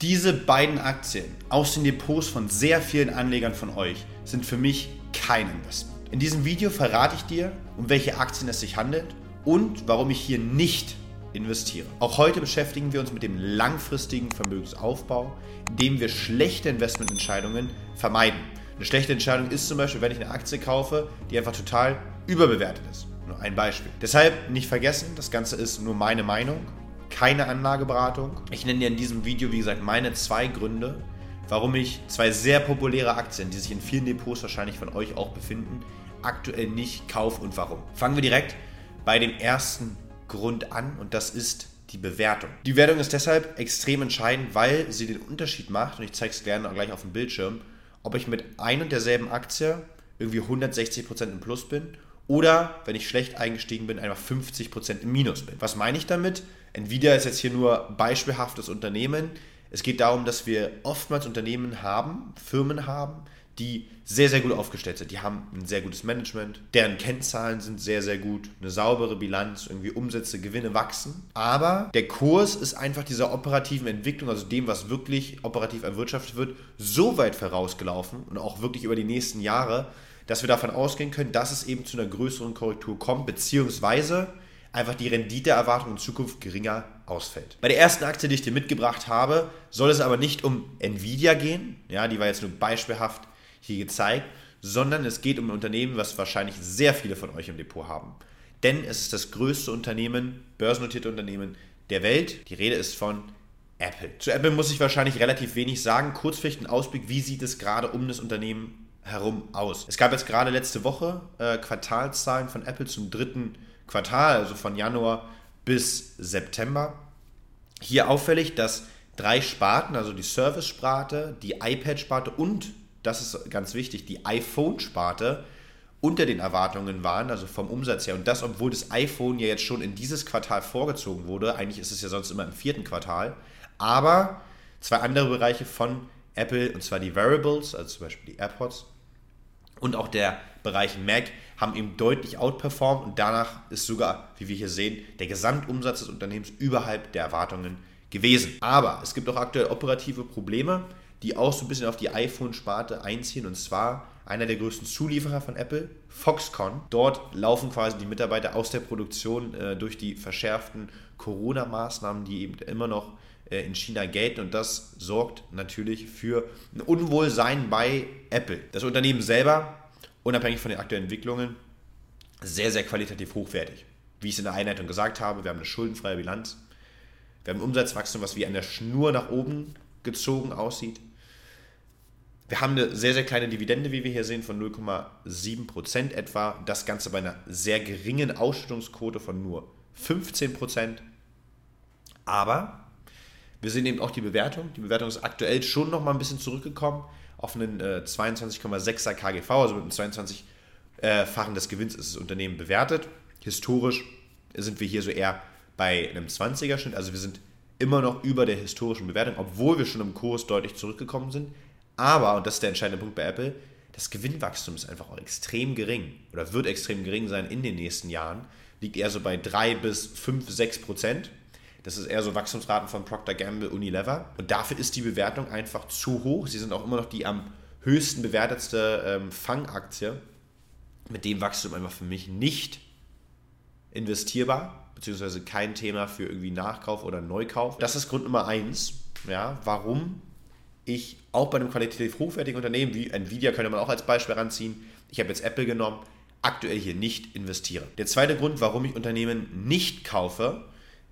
Diese beiden Aktien aus den Depots von sehr vielen Anlegern von euch sind für mich kein Investment. In diesem Video verrate ich dir, um welche Aktien es sich handelt und warum ich hier nicht investiere. Auch heute beschäftigen wir uns mit dem langfristigen Vermögensaufbau, indem wir schlechte Investmententscheidungen vermeiden. Eine schlechte Entscheidung ist zum Beispiel, wenn ich eine Aktie kaufe, die einfach total überbewertet ist. Nur ein Beispiel. Deshalb nicht vergessen, das Ganze ist nur meine Meinung keine Anlageberatung. Ich nenne dir in diesem Video, wie gesagt, meine zwei Gründe, warum ich zwei sehr populäre Aktien, die sich in vielen Depots wahrscheinlich von euch auch befinden, aktuell nicht kaufe und warum. Fangen wir direkt bei dem ersten Grund an und das ist die Bewertung. Die Bewertung ist deshalb extrem entscheidend, weil sie den Unterschied macht, und ich zeige es gerne gleich auf dem Bildschirm, ob ich mit ein und derselben Aktie irgendwie 160% im Plus bin oder, wenn ich schlecht eingestiegen bin, einfach 50% im Minus bin. Was meine ich damit? Nvidia ist jetzt hier nur beispielhaftes Unternehmen. Es geht darum, dass wir oftmals Unternehmen haben, Firmen haben, die sehr, sehr gut aufgestellt sind. Die haben ein sehr gutes Management, deren Kennzahlen sind sehr, sehr gut, eine saubere Bilanz, irgendwie Umsätze, Gewinne wachsen. Aber der Kurs ist einfach dieser operativen Entwicklung, also dem, was wirklich operativ erwirtschaftet wird, so weit vorausgelaufen und auch wirklich über die nächsten Jahre, dass wir davon ausgehen können, dass es eben zu einer größeren Korrektur kommt, beziehungsweise einfach die Renditeerwartung in Zukunft geringer ausfällt. Bei der ersten Aktie, die ich dir mitgebracht habe, soll es aber nicht um Nvidia gehen, ja, die war jetzt nur beispielhaft hier gezeigt, sondern es geht um ein Unternehmen, was wahrscheinlich sehr viele von euch im Depot haben. Denn es ist das größte Unternehmen, börsennotierte Unternehmen der Welt. Die Rede ist von Apple. Zu Apple muss ich wahrscheinlich relativ wenig sagen. Kurz vielleicht ein Ausblick, wie sieht es gerade um das Unternehmen herum aus? Es gab jetzt gerade letzte Woche äh, Quartalszahlen von Apple zum dritten Quartal, also von Januar bis September. Hier auffällig, dass drei Sparten, also die Service-Sparte, die iPad-Sparte und, das ist ganz wichtig, die iPhone-Sparte unter den Erwartungen waren, also vom Umsatz her. Und das, obwohl das iPhone ja jetzt schon in dieses Quartal vorgezogen wurde. Eigentlich ist es ja sonst immer im vierten Quartal. Aber zwei andere Bereiche von Apple, und zwar die Variables, also zum Beispiel die AirPods, und auch der Bereich Mac haben eben deutlich outperformt und danach ist sogar, wie wir hier sehen, der Gesamtumsatz des Unternehmens überhalb der Erwartungen gewesen. Aber es gibt auch aktuell operative Probleme, die auch so ein bisschen auf die iPhone-Sparte einziehen und zwar einer der größten Zulieferer von Apple, Foxconn. Dort laufen quasi die Mitarbeiter aus der Produktion äh, durch die verschärften Corona-Maßnahmen, die eben immer noch in China gelten und das sorgt natürlich für ein Unwohlsein bei Apple. Das Unternehmen selber, unabhängig von den aktuellen Entwicklungen, sehr, sehr qualitativ hochwertig. Wie ich es in der Einleitung gesagt habe, wir haben eine schuldenfreie Bilanz. Wir haben ein Umsatzwachstum, was wie an der Schnur nach oben gezogen aussieht. Wir haben eine sehr, sehr kleine Dividende, wie wir hier sehen, von 0,7% etwa. Das Ganze bei einer sehr geringen Ausschüttungsquote von nur 15%. Aber wir sehen eben auch die Bewertung. Die Bewertung ist aktuell schon noch mal ein bisschen zurückgekommen auf einen äh, 22,6er KGV, also mit einem 22-fachen des Gewinns ist das Unternehmen bewertet. Historisch sind wir hier so eher bei einem 20er-Schnitt, also wir sind immer noch über der historischen Bewertung, obwohl wir schon im Kurs deutlich zurückgekommen sind. Aber, und das ist der entscheidende Punkt bei Apple, das Gewinnwachstum ist einfach auch extrem gering oder wird extrem gering sein in den nächsten Jahren. Liegt eher so bei 3 bis 5, 6 Prozent. Das ist eher so Wachstumsraten von Procter Gamble, Unilever. Und dafür ist die Bewertung einfach zu hoch. Sie sind auch immer noch die am höchsten bewertetste ähm, Fangaktie. Mit dem Wachstum einfach für mich nicht investierbar, beziehungsweise kein Thema für irgendwie Nachkauf oder Neukauf. Das ist Grund Nummer eins, ja, warum ich auch bei einem qualitativ hochwertigen Unternehmen wie Nvidia könnte man auch als Beispiel ranziehen. Ich habe jetzt Apple genommen, aktuell hier nicht investiere. Der zweite Grund, warum ich Unternehmen nicht kaufe,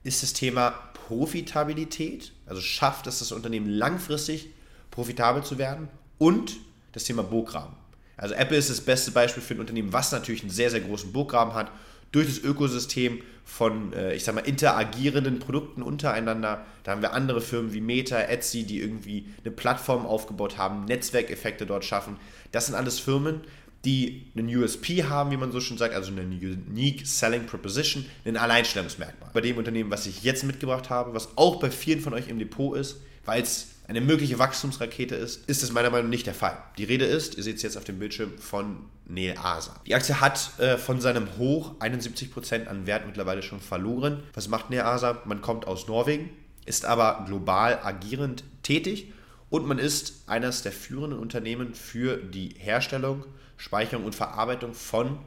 ist das Thema Profitabilität. Also schafft es das Unternehmen langfristig profitabel zu werden und das Thema Burggraben. Also Apple ist das beste Beispiel für ein Unternehmen, was natürlich einen sehr, sehr großen Burggraben hat, durch das Ökosystem von, äh, ich sag mal, interagierenden Produkten untereinander. Da haben wir andere Firmen wie Meta, Etsy, die irgendwie eine Plattform aufgebaut haben, Netzwerkeffekte dort schaffen. Das sind alles Firmen, die einen USP haben, wie man so schon sagt, also eine Unique Selling Proposition, ein Alleinstellungsmerkmal. Bei dem Unternehmen, was ich jetzt mitgebracht habe, was auch bei vielen von euch im Depot ist, weil es eine mögliche Wachstumsrakete ist, ist es meiner Meinung nach nicht der Fall. Die Rede ist, ihr seht es jetzt auf dem Bildschirm, von Neasa. Die Aktie hat äh, von seinem Hoch 71% an Wert mittlerweile schon verloren. Was macht Neasa? Man kommt aus Norwegen, ist aber global agierend tätig und man ist eines der führenden Unternehmen für die Herstellung, Speicherung und Verarbeitung von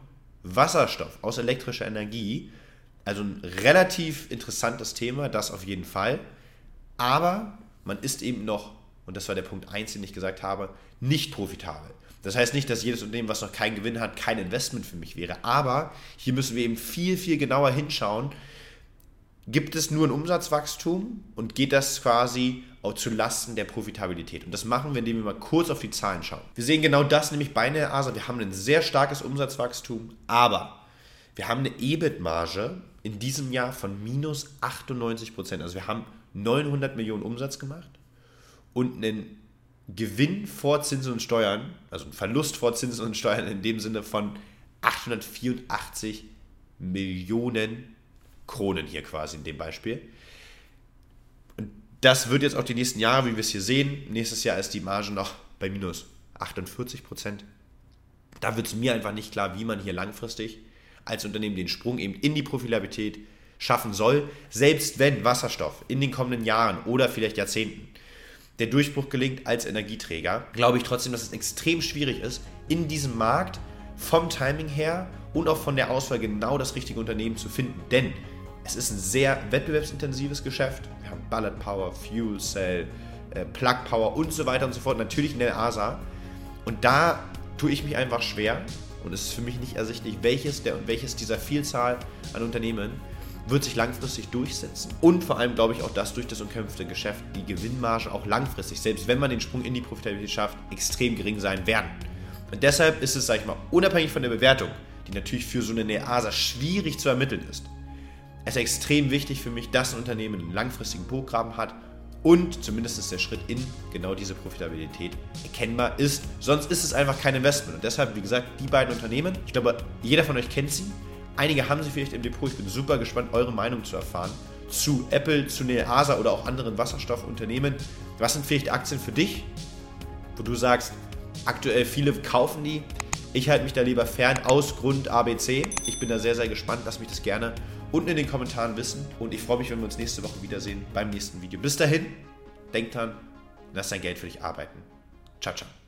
Wasserstoff aus elektrischer Energie. Also ein relativ interessantes Thema, das auf jeden Fall. Aber man ist eben noch, und das war der Punkt 1, den ich gesagt habe, nicht profitabel. Das heißt nicht, dass jedes Unternehmen, was noch keinen Gewinn hat, kein Investment für mich wäre. Aber hier müssen wir eben viel, viel genauer hinschauen. Gibt es nur ein Umsatzwachstum und geht das quasi auch zu Lasten der Profitabilität? Und das machen wir, indem wir mal kurz auf die Zahlen schauen. Wir sehen genau das nämlich bei der ASA. Wir haben ein sehr starkes Umsatzwachstum, aber wir haben eine EBIT-Marge in diesem Jahr von minus 98 Prozent. Also wir haben 900 Millionen Umsatz gemacht und einen Gewinn vor Zinsen und Steuern, also ein Verlust vor Zinsen und Steuern in dem Sinne von 884 Millionen Kronen hier quasi in dem Beispiel. Und das wird jetzt auch die nächsten Jahre, wie wir es hier sehen. Nächstes Jahr ist die Marge noch bei minus 48 Prozent. Da wird es mir einfach nicht klar, wie man hier langfristig als Unternehmen den Sprung eben in die Profilabilität schaffen soll, selbst wenn Wasserstoff in den kommenden Jahren oder vielleicht Jahrzehnten der Durchbruch gelingt als Energieträger, glaube ich trotzdem, dass es extrem schwierig ist, in diesem Markt vom Timing her und auch von der Auswahl genau das richtige Unternehmen zu finden. Denn es ist ein sehr wettbewerbsintensives Geschäft. Wir haben Ballard Power, Fuel Cell, äh, Plug Power und so weiter und so fort. Natürlich in der ASA. Und da tue ich mich einfach schwer und es ist für mich nicht ersichtlich, welches der und welches dieser Vielzahl an Unternehmen wird sich langfristig durchsetzen. Und vor allem glaube ich auch, dass durch das umkämpfte Geschäft die Gewinnmarge auch langfristig, selbst wenn man den Sprung in die Profitabilität schafft, extrem gering sein werden. Und deshalb ist es, sage ich mal, unabhängig von der Bewertung, die natürlich für so eine NEASA schwierig zu ermitteln ist, es ist extrem wichtig für mich, dass ein Unternehmen einen langfristigen Programm hat und zumindest der Schritt in genau diese Profitabilität erkennbar ist. Sonst ist es einfach kein Investment. Und deshalb, wie gesagt, die beiden Unternehmen, ich glaube, jeder von euch kennt sie. Einige haben sie vielleicht im Depot. Ich bin super gespannt, eure Meinung zu erfahren zu Apple, zu Neasa oder auch anderen Wasserstoffunternehmen. Was sind vielleicht Aktien für dich, wo du sagst, aktuell viele kaufen die? Ich halte mich da lieber fern aus Grund ABC. Ich bin da sehr, sehr gespannt. Lass mich das gerne unten in den Kommentaren wissen. Und ich freue mich, wenn wir uns nächste Woche wiedersehen beim nächsten Video. Bis dahin, denk dran, lass dein Geld für dich arbeiten. Ciao, ciao.